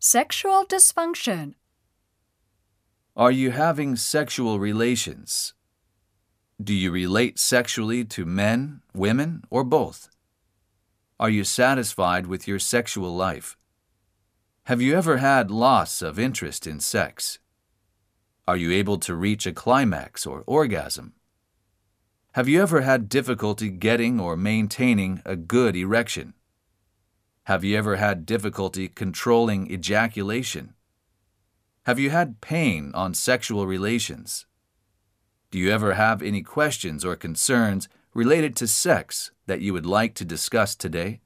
Sexual dysfunction. Are you having sexual relations? Do you relate sexually to men, women, or both? Are you satisfied with your sexual life? Have you ever had loss of interest in sex? Are you able to reach a climax or orgasm? Have you ever had difficulty getting or maintaining a good erection? Have you ever had difficulty controlling ejaculation? Have you had pain on sexual relations? Do you ever have any questions or concerns related to sex that you would like to discuss today?